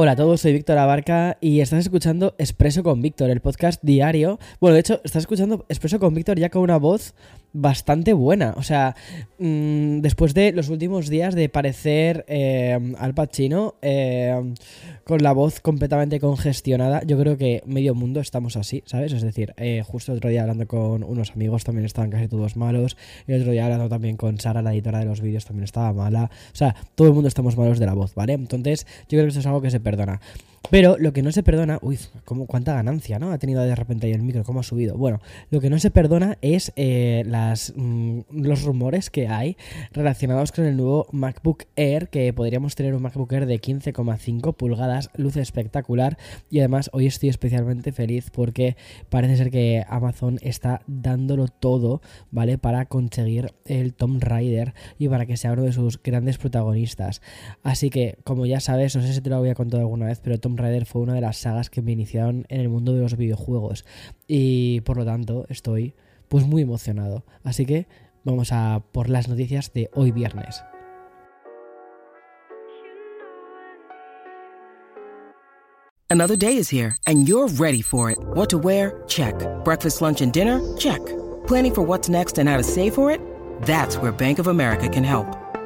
Hola a todos, soy Víctor Abarca y estás escuchando Expreso con Víctor, el podcast diario. Bueno, de hecho, estás escuchando Expreso con Víctor ya con una voz bastante buena. O sea, mmm, después de los últimos días de parecer eh, Al Pacino eh, con la voz completamente congestionada, yo creo que medio mundo estamos así, ¿sabes? Es decir, eh, justo el otro día hablando con unos amigos también estaban casi todos malos. El otro día hablando también con Sara, la editora de los vídeos, también estaba mala. O sea, todo el mundo estamos malos de la voz, ¿vale? Entonces, yo creo que esto es algo que se perdona. Pero lo que no se perdona, uy, cuánta ganancia, ¿no? Ha tenido de repente ahí el micro, cómo ha subido. Bueno, lo que no se perdona es eh, las, mm, los rumores que hay relacionados con el nuevo MacBook Air, que podríamos tener un MacBook Air de 15,5 pulgadas, luz espectacular. Y además hoy estoy especialmente feliz porque parece ser que Amazon está dándolo todo, ¿vale? Para conseguir el Tomb Raider y para que sea uno de sus grandes protagonistas. Así que, como ya sabes, no sé si te lo había contado alguna vez, pero Raider fue una de las sagas que me iniciaron en el mundo de los videojuegos y por lo tanto estoy pues muy emocionado. Así que vamos a por las noticias de hoy viernes. Another day is here and you're ready for it. What to wear? Check. Breakfast, lunch and dinner? Check. Planning for what's next and how to save for it? That's where Bank of America can help.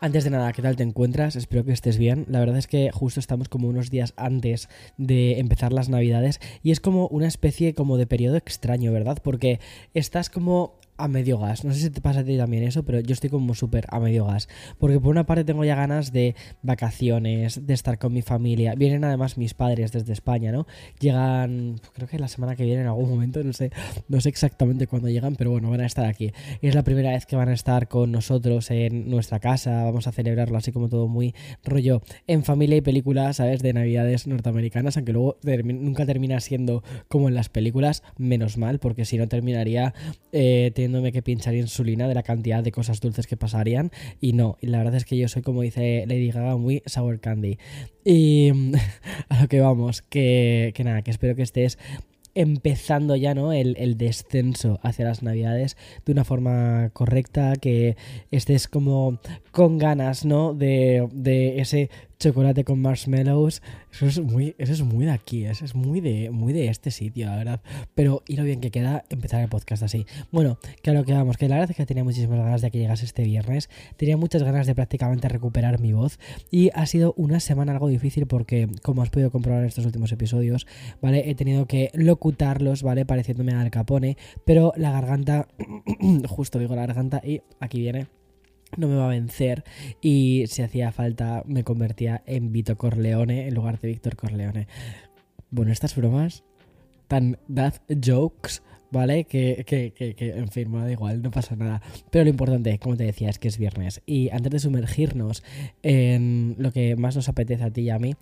Antes de nada, ¿qué tal te encuentras? Espero que estés bien. La verdad es que justo estamos como unos días antes de empezar las navidades y es como una especie como de periodo extraño, ¿verdad? Porque estás como a medio gas. No sé si te pasa a ti también eso, pero yo estoy como súper a medio gas. Porque por una parte tengo ya ganas de vacaciones, de estar con mi familia. Vienen además mis padres desde España, ¿no? Llegan, creo que la semana que viene en algún momento, no sé, no sé exactamente cuándo llegan, pero bueno, van a estar aquí. Es la primera vez que van a estar con nosotros en nuestra casa. Vamos a celebrarlo así como todo muy rollo en familia y películas, ¿sabes? De navidades norteamericanas, aunque luego nunca termina siendo como en las películas, menos mal, porque si no terminaría eh, teniéndome que pinchar insulina de la cantidad de cosas dulces que pasarían. Y no, y la verdad es que yo soy, como dice Lady Gaga, muy sour candy. Y a lo que vamos, que, que nada, que espero que estés empezando ya ¿no? El, el, descenso hacia las navidades de una forma correcta, que estés como con ganas ¿no? de, de ese chocolate con marshmallows. Eso es muy, eso es muy de aquí, eso es muy de, muy de este sitio, la verdad. Pero y lo bien que queda empezar el podcast así. Bueno, lo que vamos, que la verdad es que tenía muchísimas ganas de que llegase este viernes. Tenía muchas ganas de prácticamente recuperar mi voz. Y ha sido una semana algo difícil porque, como has podido comprobar en estos últimos episodios, ¿vale? He tenido que locutarlos, ¿vale? Pareciéndome al capone. Pero la garganta, justo digo la garganta, y aquí viene no me va a vencer y si hacía falta me convertía en Vito Corleone en lugar de Víctor Corleone. Bueno, estas bromas tan dad jokes ¿vale? Que, que, que, que, en fin, me da igual, no pasa nada. Pero lo importante, como te decía, es que es viernes. Y antes de sumergirnos en lo que más nos apetece a ti y a mí,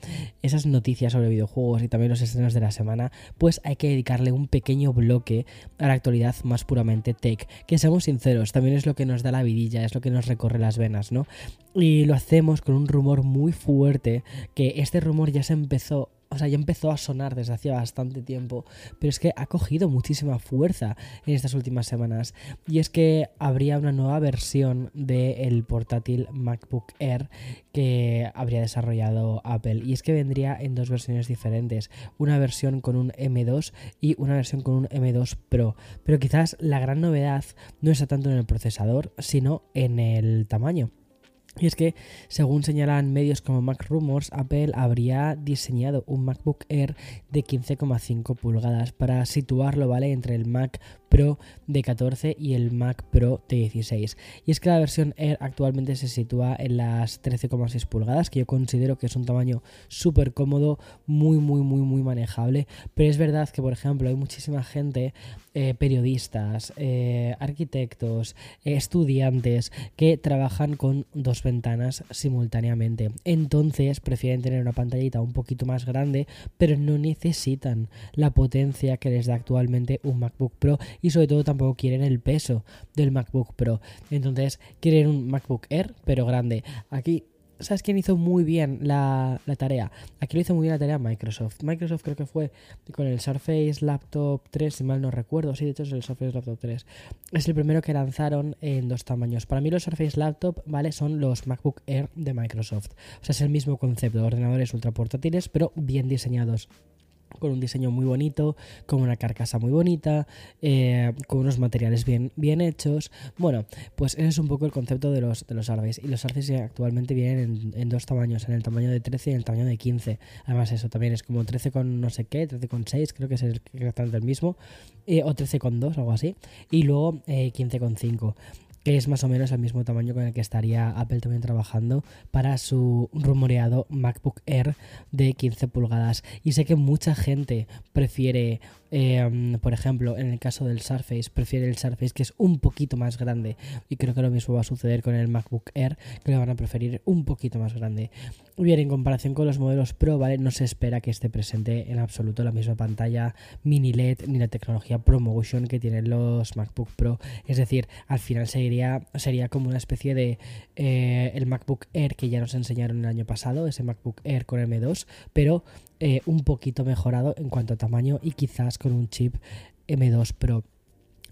esas noticias sobre videojuegos y también los estrenos de la semana, pues hay que dedicarle un pequeño bloque a la actualidad más puramente tech. Que seamos sinceros, también es lo que nos da la vidilla, es lo que nos recorre las venas, ¿no? Y lo hacemos con un rumor muy fuerte, que este rumor ya se empezó o sea, ya empezó a sonar desde hacía bastante tiempo, pero es que ha cogido muchísima fuerza en estas últimas semanas. Y es que habría una nueva versión del portátil MacBook Air que habría desarrollado Apple. Y es que vendría en dos versiones diferentes. Una versión con un M2 y una versión con un M2 Pro. Pero quizás la gran novedad no está tanto en el procesador, sino en el tamaño. Y es que, según señalan medios como Mac Rumors, Apple habría diseñado un MacBook Air de 15,5 pulgadas para situarlo, ¿vale? Entre el Mac Pro de 14 y el Mac Pro de 16. Y es que la versión Air actualmente se sitúa en las 13,6 pulgadas, que yo considero que es un tamaño súper cómodo, muy, muy, muy, muy manejable. Pero es verdad que, por ejemplo, hay muchísima gente, eh, periodistas, eh, arquitectos, estudiantes, que trabajan con dos ventanas simultáneamente. Entonces prefieren tener una pantallita un poquito más grande, pero no necesitan la potencia que les da actualmente un MacBook Pro y sobre todo tampoco quieren el peso del MacBook Pro. Entonces quieren un MacBook Air, pero grande. Aquí ¿Sabes quién hizo muy bien la, tarea? Aquí lo hizo muy bien la tarea Microsoft. Microsoft creo que fue con el Surface Laptop 3, si mal no recuerdo. Sí, de hecho es el Surface Laptop 3. Es el primero que lanzaron en dos tamaños. Para mí los Surface Laptop, ¿vale? Son los MacBook Air de Microsoft. O sea, es el mismo concepto de ordenadores ultra portátiles, pero bien diseñados con un diseño muy bonito, con una carcasa muy bonita, eh, con unos materiales bien, bien hechos. Bueno, pues ese es un poco el concepto de los, de los. Y los Surface actualmente vienen en, dos tamaños, en el tamaño de 13 y en el tamaño de 15. Además eso también es como 13 con no sé qué, 13 con 6, creo que es exactamente el mismo, eh, o 13 con 2, algo así. Y luego eh, 15 con 5 que es más o menos el mismo tamaño con el que estaría Apple también trabajando para su rumoreado MacBook Air de 15 pulgadas. Y sé que mucha gente prefiere Em, por ejemplo, en el caso del Surface, prefiere el Surface que es un poquito más grande. Y creo que lo mismo va a suceder con el MacBook Air, que lo van a preferir un poquito más grande. Bien, en comparación con los modelos Pro, ¿vale? No se espera que esté presente en absoluto la misma pantalla mini LED ni la tecnología ProMotion que tienen los MacBook Pro. Es decir, al final sería, como una especie de eh, el MacBook Air que ya nos enseñaron el año pasado, ese MacBook Air con M2, pero eh, un poquito mejorado en cuanto a tamaño y quizás con un chip M2 Pro.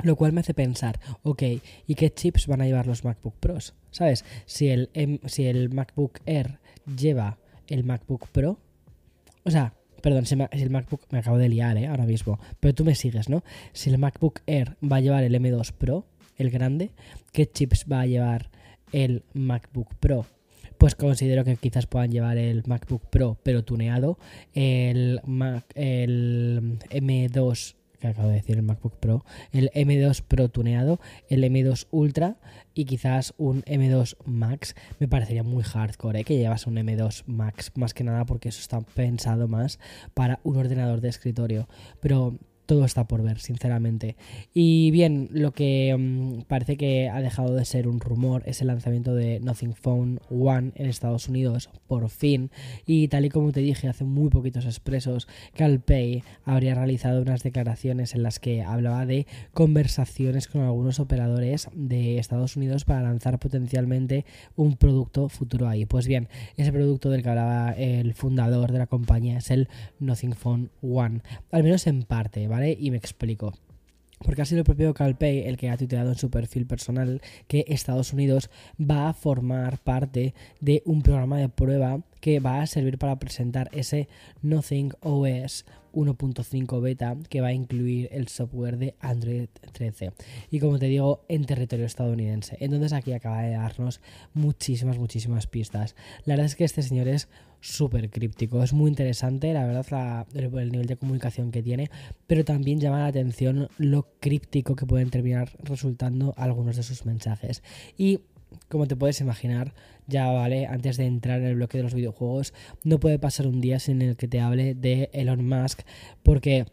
Lo cual me hace pensar, ok, ¿y qué chips van a llevar los MacBook Pros? ¿Sabes? Si el, si el MacBook Air lleva el MacBook Pro, o sea, perdón, si, el MacBook, me acabo de liar, ¿eh? Ahora mismo, pero tú me sigues, ¿no? Si el MacBook Air va a llevar el M2 Pro, el grande, ¿qué chips va a llevar el MacBook Pro? pues considero que quizás puedan llevar el MacBook Pro pero tuneado, el, Mac, el M2 que acabo de decir el MacBook Pro, el M2 Pro tuneado, el M2 Ultra y quizás un M2 Max. Me parecería muy hardcore ¿eh? que llevas un M2 Max, más que nada porque eso está pensado más para un ordenador de escritorio. Pero todo está por ver, sinceramente. Y bien, lo que mm, parece que ha dejado de ser un rumor es el lanzamiento de Nothing Phone One en Estados Unidos, por fin. Y tal y como te dije hace muy poquitos expresos, CalPay habría realizado unas declaraciones en las que hablaba de conversaciones con algunos operadores de Estados Unidos para lanzar potencialmente un producto futuro ahí. Pues bien, ese producto del que hablaba el fundador de la compañía es el Nothing Phone One, al menos en parte, y me explico. Porque ha sido el propio CalPay el que ha tuiteado en su perfil personal que Estados Unidos va a formar parte de un programa de prueba que va a servir para presentar ese Nothing OS 1.5 beta que va a incluir el software de Android 13 y como te digo en territorio estadounidense. Entonces aquí acaba de darnos muchísimas muchísimas pistas. La verdad es que este señor es súper críptico. Es muy interesante, la verdad, el, nivel de comunicación que tiene, pero también llama la atención lo críptico que pueden terminar resultando algunos de sus mensajes. Y como te puedes imaginar, ya vale, antes de entrar en el bloque de los videojuegos, no puede pasar un día sin el que te hable de Elon Musk, porque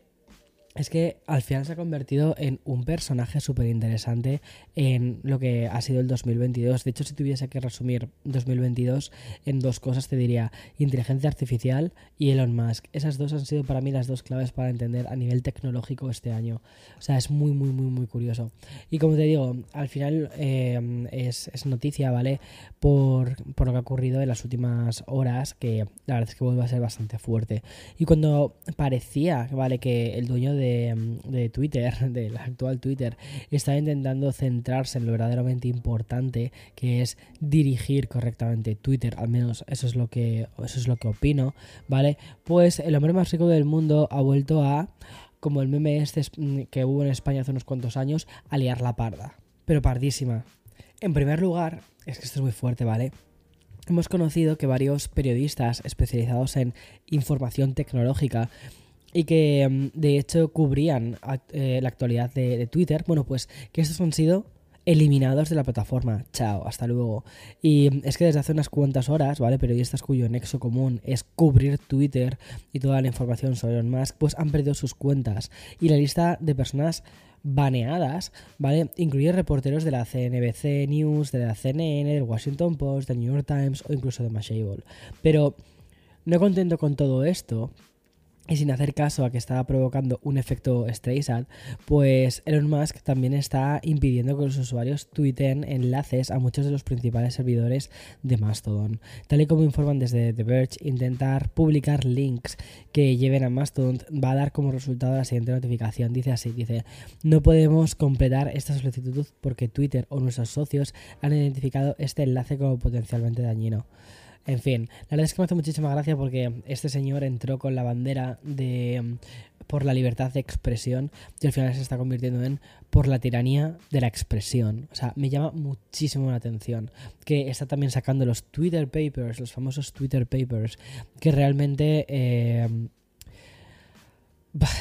es que al final se ha convertido en un personaje súper interesante en lo que ha sido el 2022. De hecho, si tuviese que resumir 2022 en dos cosas, te diría inteligencia artificial y Elon Musk. Esas dos han sido para mí las dos claves para entender a nivel tecnológico este año. O sea, es muy, muy, muy, muy curioso. Y como te digo, al final eh, es, noticia, ¿vale? Por, por lo que ha ocurrido en las últimas horas, que la verdad es que vuelve a ser bastante fuerte. Y cuando parecía, ¿vale? Que el dueño de de, Twitter, del actual Twitter, está intentando centrarse en lo verdaderamente importante, que es dirigir correctamente Twitter, al menos eso es lo que, eso es lo que opino, ¿vale? Pues el hombre más rico del mundo ha vuelto a, como el meme este que hubo en España hace unos cuantos años, a liar la parda, pero pardísima. En primer lugar, es que esto es muy fuerte, ¿vale? hemos conocido que varios periodistas especializados en información tecnológica y que mm, de hecho cubrían eh, la actualidad de, de Twitter, bueno, pues que estos han sido eliminados de la plataforma. Chao, hasta luego. Y es que desde hace unas cuantas horas, ¿vale? Periodistas cuyo nexo común es cubrir Twitter y toda la información sobre Elon Musk, pues han perdido sus cuentas. Y la lista de personas baneadas, ¿vale? Incluye reporteros de la CNBC News, de la CNN, del Washington Post, del New York Times o incluso de Mashable. Pero no contento con todo esto, y sin hacer caso a que estaba provocando un efecto Streisand, pues Elon Musk también está impidiendo que los usuarios tuiten enlaces a muchos de los principales servidores de Mastodon. Tal y como informan desde The Verge, intentar publicar links que lleven a Mastodon va a dar como resultado la siguiente notificación. Dice así, dice, no podemos completar esta solicitud porque Twitter o nuestros socios han identificado este enlace como potencialmente dañino. En fin, la verdad es que me hace muchísima gracia porque este señor entró con la bandera de mm, por la libertad de expresión y al final se está convirtiendo en por la tiranía de la expresión. O sea, me llama muchísimo la atención que está también sacando los Twitter Papers, los famosos Twitter Papers, que realmente... Eh,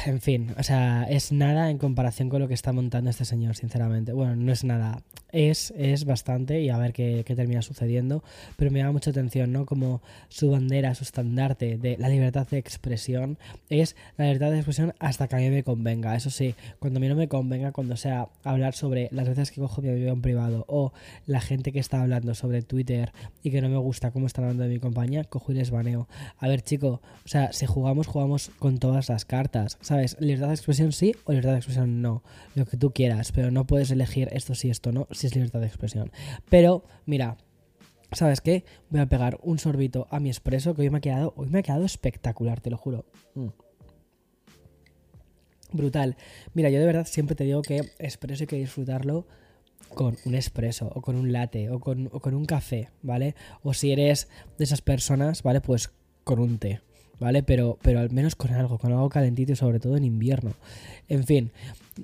en fin, o sea, es nada en comparación con lo que está montando este señor, sinceramente. Bueno, no es nada, es, es bastante y a ver qué, termina sucediendo, pero me llama mucha atención, ¿no? Como su bandera, su estandarte de la libertad de expresión es la libertad de expresión hasta que a mí me convenga. Eso sí, cuando a mí no me convenga, cuando sea hablar sobre las veces que cojo mi avión privado o la gente que está hablando sobre Twitter y que no me gusta cómo están hablando de mi compañía, cojo y les baneo. A ver, chico, o sea, si jugamos, jugamos con todas las cartas ¿sabes? Libertad de expresión sí o libertad de expresión no, lo que tú quieras, pero no puedes elegir esto sí, esto no, si es libertad de expresión. Pero, mira, ¿sabes qué? Voy a pegar un sorbito a mi expreso que hoy me ha quedado, hoy me ha quedado espectacular, te lo juro. Mm. Brutal. Mira, yo de verdad siempre te digo que expreso hay que disfrutarlo con un espresso o con un latte o con, o con un café, ¿vale? O si eres de esas personas, ¿vale? Pues con un té. ¿Vale? Pero, pero al menos con algo, con algo calentito sobre todo en invierno. En fin,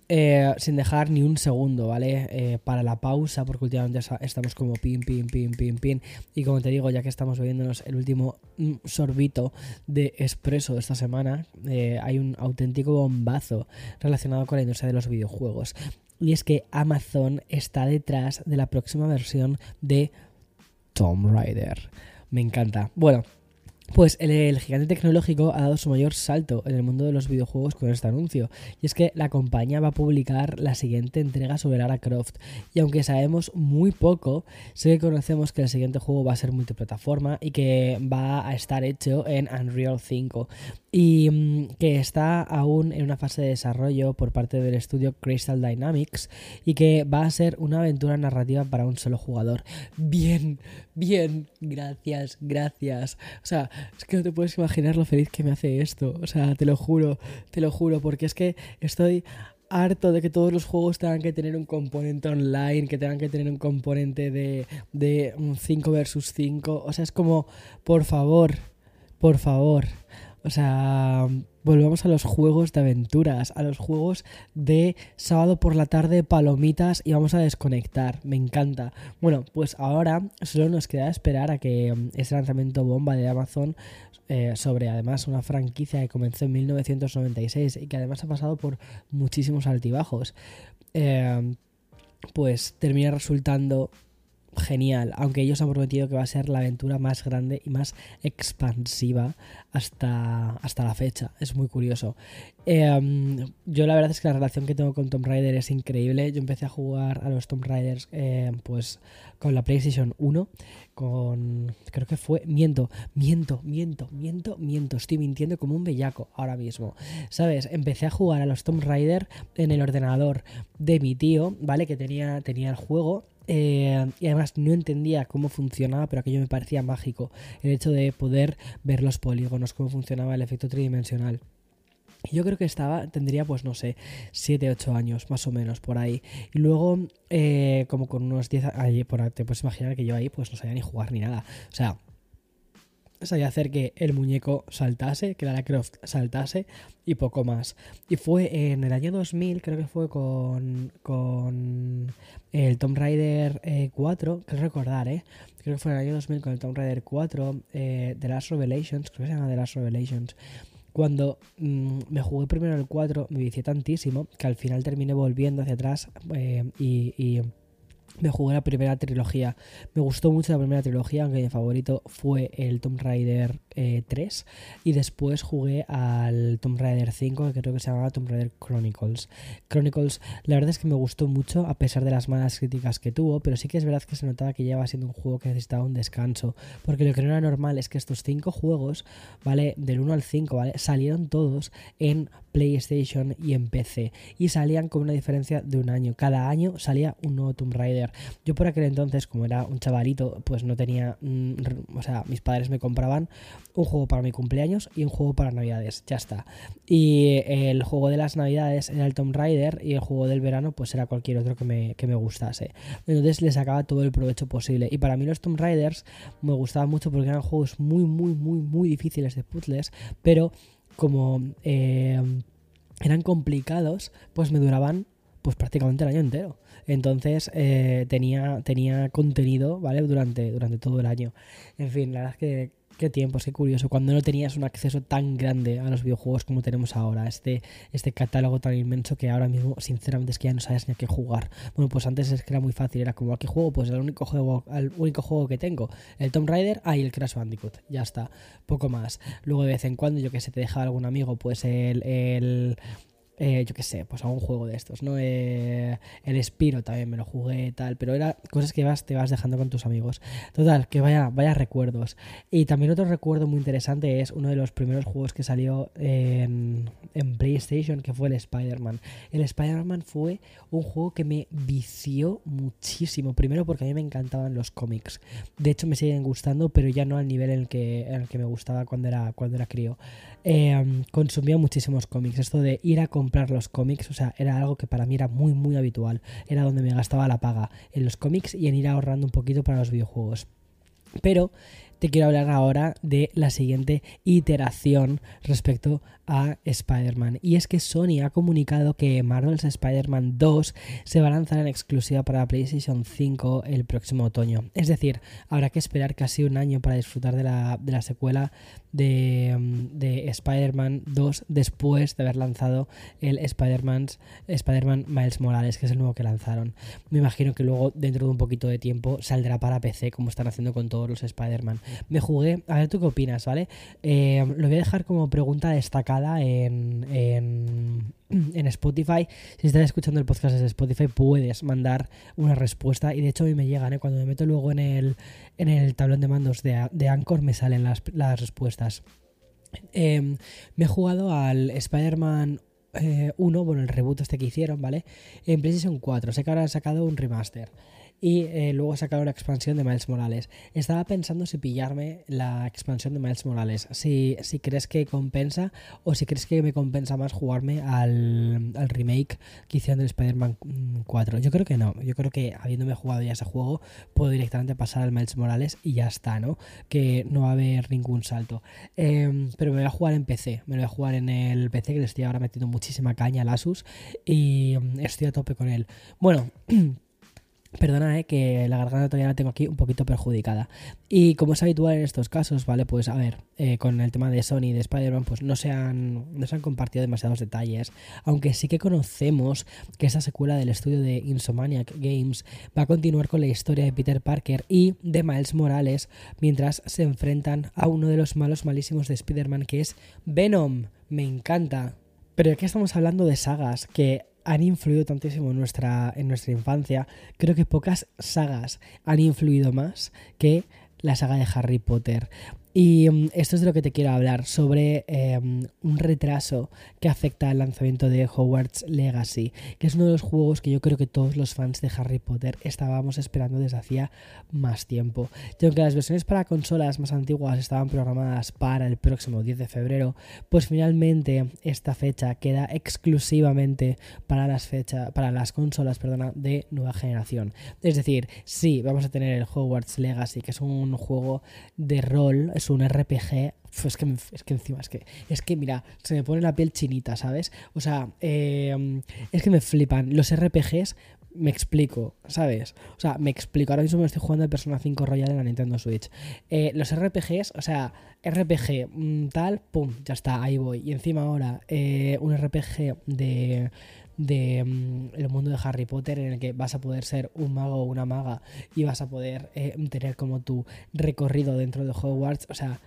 eh, sin dejar ni un segundo, ¿vale? Eh, para la pausa, porque últimamente estamos como pin, pin, pin, pin, pin. Y como te digo, ya que estamos bebiéndonos el último mm, sorbito de espresso de esta semana, eh, hay un auténtico bombazo relacionado con la industria de los videojuegos. Y es que Amazon está detrás de la próxima versión de Tomb Raider. Me encanta. Bueno, pues el, gigante tecnológico ha dado su mayor salto en el mundo de los videojuegos con este anuncio, y es que la compañía va a publicar la siguiente entrega sobre Lara Croft, y aunque sabemos muy poco, sé que conocemos que el siguiente juego va a ser multiplataforma y que va a estar hecho en Unreal 5, y mm, que está aún en una fase de desarrollo por parte del estudio Crystal Dynamics, y que va a ser una aventura narrativa para un solo jugador. Bien, bien, gracias, gracias. O sea, es que no te puedes imaginar lo feliz que me hace esto. O sea, te lo juro, te lo juro, porque es que estoy harto de que todos los juegos tengan que tener un componente online, que tengan que tener un componente de, de 5 versus 5. O sea, es como, por favor, por favor. O sea, volvemos a los juegos de aventuras, a los juegos de sábado por la tarde, palomitas y vamos a desconectar. Me encanta. Bueno, pues ahora solo nos queda esperar a que mm, ese lanzamiento bomba de Amazon eh, sobre además una franquicia que comenzó en 1996 y que además ha pasado por muchísimos altibajos, eh, pues termina resultando genial, aunque ellos han prometido que va a ser la aventura más grande y más expansiva hasta, hasta la fecha. Es muy curioso. Em, yo la verdad es que la relación que tengo con Tomb Raider es increíble. Yo empecé a jugar a los Tomb Raiders em, pues con la PlayStation 1, con... creo que fue... Miento, miento, miento, miento, miento. Estoy mintiendo como un bellaco ahora mismo. ¿Sabes? Empecé a jugar a los Tomb Raider en el ordenador de mi tío, ¿vale? Que tenía, tenía el juego eh, y además no entendía cómo funcionaba, pero aquello me parecía mágico. El hecho de poder ver los polígonos, cómo funcionaba el efecto tridimensional. Yo creo que estaba, tendría pues no sé, 7, 8 años más o menos por ahí. Y luego, eh, como con unos 10 años, te puedes imaginar que yo ahí pues no sabía ni jugar ni nada. O sea, sabía hacer que el muñeco saltase, que la Croft saltase y poco más. Y fue en el año 2000, creo que fue con, con el Tomb Raider 4, eh, creo recordar, ¿eh? Creo que fue en el año 2000 con el Tomb Raider 4, eh, The Last Revelations, creo que se llama The Last Revelations cuando mm, me jugué primero el 4 me vicié tantísimo que al final terminé volviendo hacia atrás eh, y me jugué la primera trilogía. Me gustó mucho la primera trilogía, aunque mi favorito fue el Tomb Raider 3. Eh, y después jugué al Tomb Raider 5, que creo que se llamaba Tomb Raider Chronicles. Chronicles, la verdad es que me gustó mucho, a pesar de las malas críticas que tuvo, pero sí que es verdad que se notaba que lleva siendo un juego que necesitaba un descanso. Porque lo que no era normal es que estos 5 juegos, ¿vale? Del 1 al 5, ¿vale? Salieron todos en PlayStation y en PC. Y salían con una diferencia de un año. Cada año salía un nuevo Tomb Raider. Yo por aquel entonces, como era un chavalito, pues no tenía... Mm, o sea, mis padres me compraban un juego para mi cumpleaños y un juego para Navidades. Ya está. Y el juego de las Navidades era el Tomb Raider y el juego del verano pues era cualquier otro que me, que me gustase. Entonces le sacaba todo el provecho posible. Y para mí los Tomb Raiders me gustaban mucho porque eran juegos muy, muy, muy, muy difíciles de puzzles, pero como eh, eran complicados, pues me duraban pues prácticamente el año entero. Entonces eh, tenía, tenía contenido, ¿vale? Durante, durante todo el año. En fin, la verdad es que qué tiempos, qué curioso. Cuando no tenías un acceso tan grande a los videojuegos como tenemos ahora. Este, este catálogo tan inmenso que ahora mismo, sinceramente, es que ya no sabes ni a qué jugar. Bueno, pues antes es que era muy fácil. Era como, ¿a qué juego? Pues el único juego, el único juego que tengo. El Tomb Raider, ah, y el Crash Bandicoot. Ya está. Poco más. Luego de vez en cuando, yo que sé, te deja algún amigo, pues el, el eh, yo qué sé, pues a un juego de estos, ¿no? Eh, el Spiro también me lo jugué tal, pero era cosas que vas, te vas dejando con tus amigos. Total, que vaya, vaya recuerdos. Y también otro recuerdo muy interesante es uno de los primeros juegos que salió en, en PlayStation, que fue el Spider-Man. El Spider-Man fue un juego que me vició muchísimo. Primero porque a mí me encantaban los cómics. De hecho, me siguen gustando, pero ya no al nivel en el que, en el que me gustaba cuando era, cuando era crío. Eh, consumía muchísimos cómics. Esto de ir a comprar los cómics, o sea, era algo que para mí era muy, muy habitual. Era donde me gastaba la paga, en los cómics y en ir ahorrando un poquito para los videojuegos. Pero te quiero hablar ahora de la siguiente iteración respecto a Spider-Man. Y es que Sony ha comunicado que Marvel's Spider-Man 2 se va a lanzar en exclusiva para PlayStation 5 el próximo otoño. Es decir, habrá que esperar casi un año para disfrutar de la, de la secuela de, mm, de Spider-Man 2 después de haber lanzado el Spider-Man Spider Miles Morales, que es el nuevo que lanzaron. Me imagino que luego, dentro de un poquito de tiempo, saldrá para PC, como están haciendo con todos los Spider-Man. Me jugué, a ver tú qué opinas, ¿vale? Eh, lo voy a dejar como pregunta destacada en, en, Spotify. Si estás escuchando el podcast desde Spotify, puedes mandar una respuesta. Y de hecho, a mí me llegan, ¿eh? cuando me meto luego en el, en el tablón de mandos de, de Anchor, me salen las, respuestas. Em, me he jugado al Spider-Man 1, eh, bueno, el reboot este que hicieron, ¿vale? En PlayStation 4. Sé que ahora han sacado un remaster y eh, luego sacaron la expansión de Miles Morales. Estaba pensando si pillarme la expansión de Miles Morales, si, si crees que compensa o si crees que me compensa más jugarme al, remake que hicieron del Spider-Man 4. Yo creo que no, yo creo que habiéndome jugado ya ese juego puedo directamente pasar al Miles Morales y ya está, ¿no? Que no va a haber ningún salto. Em, pero me voy a jugar en PC, me lo voy a jugar en el PC que le estoy ahora metiendo muchísima caña al Asus y em, estoy a tope con él. Bueno, Perdona, eh, que la garganta todavía la tengo aquí un poquito perjudicada. Y como es habitual en estos casos, ¿vale? Pues a ver, eh, con el tema de Sony y de Spider-Man, pues no se, han, no se han compartido demasiados detalles. Aunque sí que conocemos que esa secuela del estudio de Insomaniac Games va a continuar con la historia de Peter Parker y de Miles Morales mientras se enfrentan a uno de los malos malísimos de Spider-Man que es Venom. Me encanta. Pero aquí estamos hablando de sagas que han influido tantísimo en nuestra, en nuestra infancia. Creo que pocas sagas han influido más que la saga de Harry Potter. Y mm, esto es de lo que te quiero hablar, sobre em, un retraso que afecta al lanzamiento de Hogwarts Legacy, que es uno de los juegos que yo creo que todos los fans de Harry Potter estábamos esperando desde hacía más tiempo. Y aunque las versiones para consolas más antiguas estaban programadas para el próximo 10 de febrero, pues finalmente esta fecha queda exclusivamente para las, fecha, para las consolas perdona, de nueva generación. Es decir, sí, vamos a tener el Hogwarts Legacy, que es un juego de rol, un RPG, es que, es que encima, es que, es que mira, se me pone la piel chinita, ¿sabes? O sea, em, es que me flipan. Los RPGs me explico, ¿sabes? O sea, me explico. Ahora mismo me estoy jugando el Persona 5 Royal en la Nintendo Switch. Eh, los RPGs, o sea, RPG mm, tal, pum, ya está, ahí voy. Y encima ahora eh, un RPG de de mm, el mundo de Harry Potter en el que vas a poder ser un mago o una maga y vas a poder eh, tener como tu recorrido dentro de Hogwarts, o sea,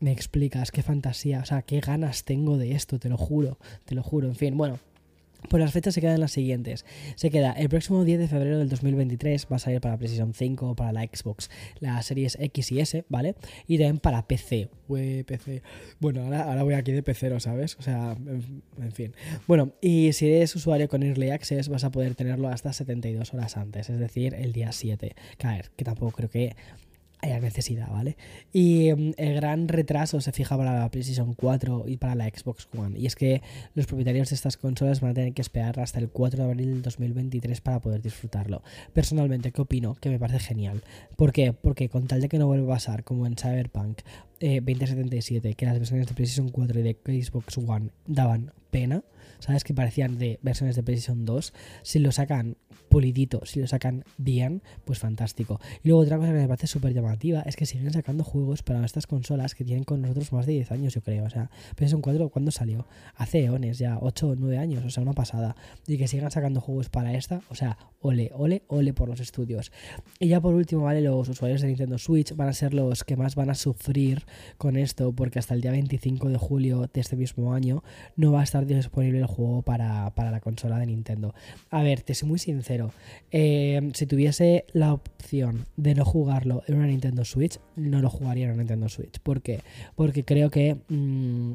me explicas qué fantasía, o sea, qué ganas tengo de esto, te lo juro, te lo juro, en fin, bueno, pues las fechas se quedan las siguientes. Se queda el próximo 10 de febrero del 2023, va a salir para PlayStation 5, para la Xbox, las series X y S, ¿vale? Y también para PC. PC. Bueno, ahora, voy aquí de pecero, ¿sabes? O sea, en, fin. Bueno, y si eres usuario con Early Access, vas a poder tenerlo hasta 72 horas antes, es decir, el día 7. Caer, que tampoco creo que haya necesidad, ¿vale? Y mm, el gran retraso se fija para la PlayStation 4 y para la Xbox One. Y es que los propietarios de estas consolas van a tener que esperar hasta el 4 de abril del 2023 para poder disfrutarlo. Personalmente, ¿qué opino? Que me parece genial. ¿Por qué? Porque con tal de que no vuelva a pasar como en Cyberpunk 2077, eh, que las versiones de PlayStation 4 y de Xbox One daban pena, ¿sabes? Que parecían de versiones de PlayStation 2. Si lo sacan pulidito, si lo sacan bien, pues fantástico. Y luego otra cosa que me parece súper llamativa es que siguen sacando juegos para estas consolas que tienen con nosotros más de 10 años, yo creo. O sea, PlayStation 4, ¿cuándo salió? Hace eones, ya 8 o 9 años, o sea, una pasada. Y que sigan sacando juegos para esta, o sea, ole, ole, ole por los estudios. Y ya por último, ¿vale? Los usuarios de Nintendo Switch van a ser los que más van a sufrir con esto, porque hasta el día 25 de julio de este mismo año no va a estar disponible el juego para, la consola de Nintendo. A ver, te soy muy sincero. Eh, si tuviese la opción de no jugarlo en una Nintendo Switch, no lo jugaría en una Nintendo Switch. ¿Por qué? Porque creo que... Mm,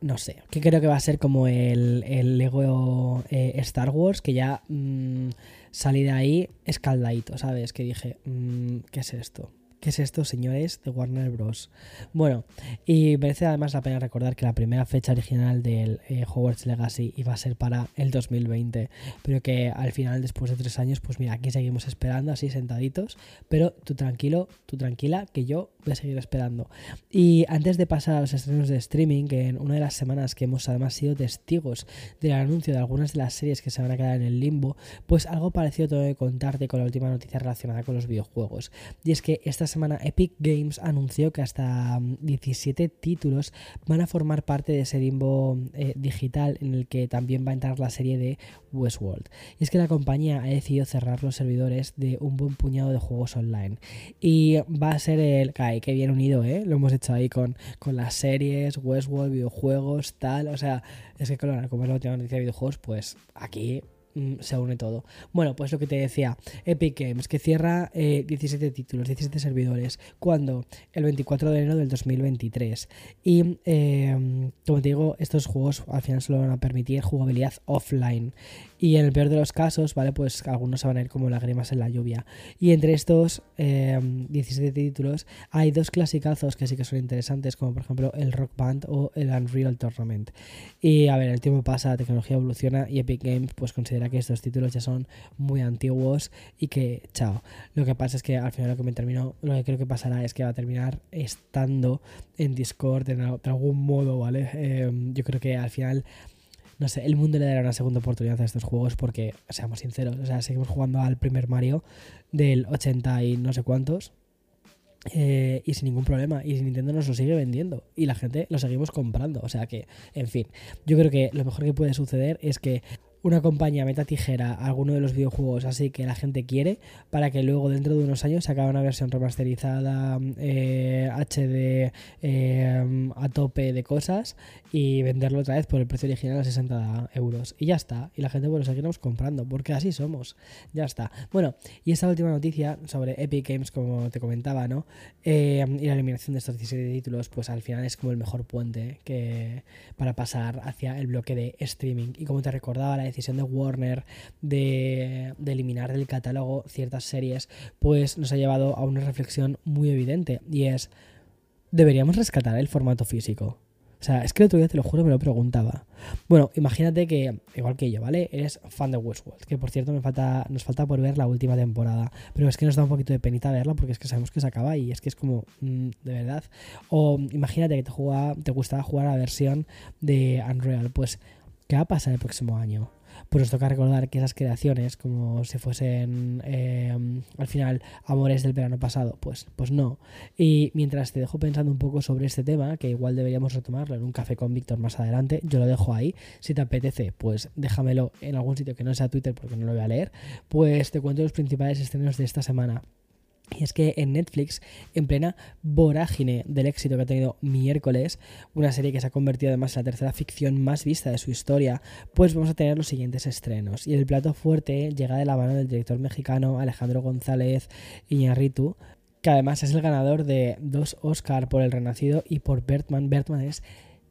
no sé, que creo que va a ser como el, el Lego eh, Star Wars, que ya mm, salí de ahí escaldadito, ¿sabes? Que dije, mm, ¿qué es esto? ¿Qué es esto, señores de Warner Bros? Bueno, y merece además la pena recordar que la primera fecha original del eh, Hogwarts Legacy iba a ser para el 2020, pero que al final, después de tres años, pues mira, aquí seguimos esperando, así sentaditos, pero tú tranquilo, tú tranquila, que yo voy a seguir esperando. Y antes de pasar a los estrenos de streaming, que en una de las semanas que hemos además sido testigos del anuncio de algunas de las series que se van a quedar en el limbo, pues algo parecido tengo que contarte con la última noticia relacionada con los videojuegos. Y es que esta semana Epic Games anunció que hasta 17 mm, títulos van a formar parte de ese limbo eh, digital en el que también va a entrar la serie de Westworld. Y es que la compañía ha decidido cerrar los servidores de un buen puñado de juegos online. Y va a ser el... Cae, que bien unido, ¿eh? Lo hemos hecho ahí con, con las series, Westworld, videojuegos, tal. O sea, es que claro, como es la última noticia de videojuegos, pues aquí se une todo. Bueno, pues lo que te decía, Epic Games, que cierra 17 eh, títulos, 17 servidores. ¿Cuándo? El 24 de enero del 2023. Y em, como te digo, estos juegos al final solo van a permitir jugabilidad offline. Y en el peor de los casos, ¿vale? Pues algunos se van a ir como lágrimas en la lluvia. Y entre estos 17 em, títulos hay dos clasicazos que sí que son interesantes, como por ejemplo el Rock Band o el Unreal Tournament. Y a ver, el tiempo pasa, la tecnología evoluciona y Epic Games pues considera que estos títulos ya son muy antiguos y que, chao. Lo que pasa es que al final lo que me termino, lo que creo que pasará es que va a terminar estando en Discord de, algún modo, ¿vale? Em, yo creo que al final no sé, el mundo le dará una segunda oportunidad a estos juegos porque, seamos sinceros, o sea, seguimos jugando al primer Mario del 80 y no sé cuántos. Eh, y sin ningún problema. Y Nintendo nos lo sigue vendiendo. Y la gente lo seguimos comprando. O sea que, en fin, yo creo que lo mejor que puede suceder es que una compañía meta tijera alguno de los videojuegos así que la gente quiere para que luego dentro de unos años se acabe una versión remasterizada HD eh, eh, a tope de cosas y venderlo otra vez por el precio original a 60 euros. Y ya está. Y la gente lo seguiremos comprando porque así somos. Ya está. Bueno y esta última noticia sobre Epic Games como te comentaba no eh, y la eliminación de estos 17 títulos pues al final es como el mejor puente que para pasar hacia el bloque de streaming. Y como te recordaba la decisión de Warner de, eliminar del catálogo ciertas series, pues nos ha llevado a una reflexión muy evidente y es, ¿deberíamos rescatar el formato físico? O sea, es que el otro día te lo juro, me lo preguntaba. Bueno, imagínate que, igual que yo, ¿vale? Eres fan de Westworld, que por cierto me falta, nos falta por ver la última temporada. Pero es que nos da un poquito de penita verla porque es que sabemos que se acaba y es que es como, mm, de verdad. O imagínate que te, juega, te gustaba jugar la versión de Unreal. Pues, ¿qué va a pasar el próximo año? Pues nos toca recordar que esas creaciones, como si fuesen eh, al final amores del verano pasado, pues, pues no. Y mientras te dejo pensando un poco sobre este tema, que igual deberíamos retomarlo en un café con Víctor más adelante, yo lo dejo ahí. Si te apetece, pues déjamelo en algún sitio que no sea Twitter porque no lo voy a leer. Pues te cuento los principales estrenos de esta semana. Y es que en Netflix, en plena vorágine del éxito que ha tenido miércoles, una serie que se ha convertido además en la tercera ficción más vista de su historia, pues vamos a tener los siguientes estrenos. Y el plato fuerte llega de la mano del director mexicano Alejandro González Iñarritu, que además es el ganador de dos Oscar por El Renacido y por Bertman. Bertman es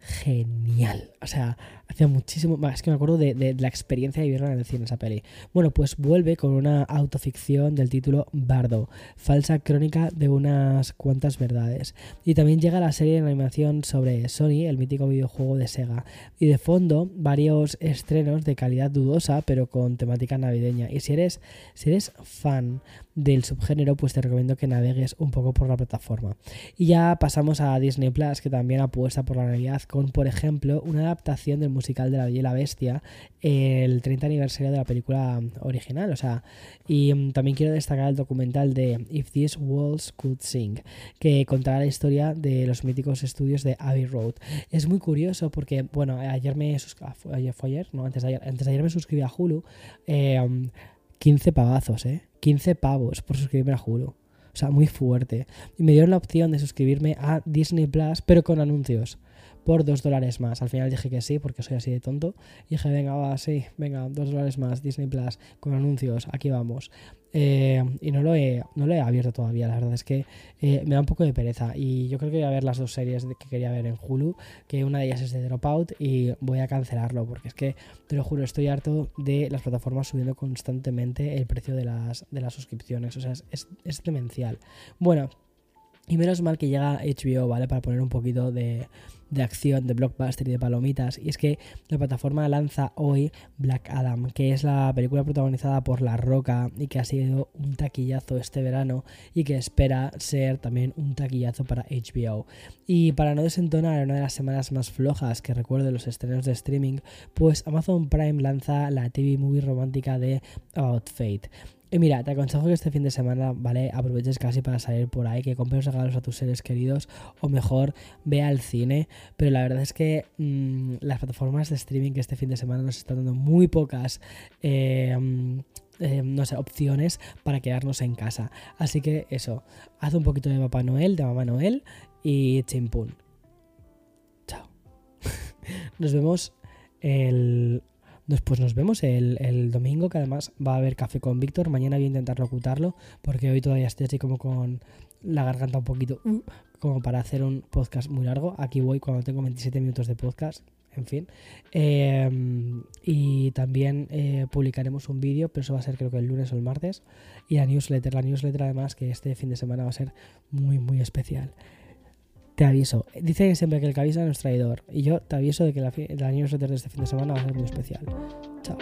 genial. O sea, hacía muchísimo. Es que me acuerdo de, la experiencia de vivirla en el cine esa peli. Bueno, pues vuelve con una autoficción del título Bardo, falsa crónica de unas cuantas verdades. Y también llega la serie de animación sobre Sony, el mítico videojuego de Sega. Y de fondo, varios estrenos de calidad dudosa, pero con temática navideña. Y si eres, si eres fan del subgénero, pues te recomiendo que navegues un poco por la plataforma. Y ya pasamos a Disney Plus, que también apuesta por la Navidad con, por ejemplo, una adaptación del musical de La Bella y la Bestia, el 30 aniversario de la película original. O sea, y también quiero destacar el documental de If These Walls Could Sing, que contará la historia de los míticos estudios de Abbey Road. Es muy curioso porque, bueno, ayer me ayer fue ayer, no, antes ayer, antes ayer me suscribí a Hulu. 15 eh, pavazos, ¿eh? 15 pavos por suscribirme a Hulu. O sea, muy fuerte. Y me dieron la opción de suscribirme a Disney Plus, pero con anuncios por dos dólares más. Al final dije que sí, porque soy así de tonto. Y dije, venga, va, sí, venga, dos dólares más, Disney Plus, con anuncios, aquí vamos. Eh, y no lo, he, no lo he abierto todavía, la verdad es que eh, me da un poco de pereza. Y yo creo que voy a ver las dos series que quería ver en Hulu, que una de ellas es de Dropout, y voy a cancelarlo, porque es que, te lo juro, estoy harto de las plataformas subiendo constantemente el precio de las, de las suscripciones. O sea, es, es, es demencial. Bueno, y menos mal que llega HBO, ¿vale? Para poner un poquito de, de acción, de blockbuster y de palomitas. Y es que la plataforma lanza hoy Black Adam, que es la película protagonizada por La Roca y que ha sido un taquillazo este verano y que espera ser también un taquillazo para HBO. Y para no desentonar una de las semanas más flojas que recuerdo los estrenos de streaming, pues Amazon Prime lanza la TV movie romántica de About. Y mira, te aconsejo que este fin de semana, ¿vale? Aproveches casi para salir por ahí, que compres regalos a tus seres queridos o mejor ve al cine. Pero la verdad es que mm, las plataformas de streaming que este fin de semana nos están dando muy pocas. Eh, mm, eh, no sé, opciones para quedarnos en casa. Así que eso, haz un poquito de Papá Noel, de Mamá Noel y chimpún. Chao. Nos vemos el Después nos vemos el, domingo, que además va a haber café con Víctor. Mañana voy a intentar locutarlo, porque hoy todavía estoy así como con la garganta un poquito, uh, como para hacer un podcast muy largo. Aquí voy cuando tengo 27 minutos de podcast, en fin. Em, y también eh, publicaremos un vídeo, pero eso va a ser creo que el lunes o el martes. Y la newsletter, la newsletter además que este fin de semana va a ser muy, muy especial te aviso. Dicen siempre que el que avisa no es traidor. Y yo te aviso de que la, la newsletter de este fin de semana va a ser muy especial. Chao.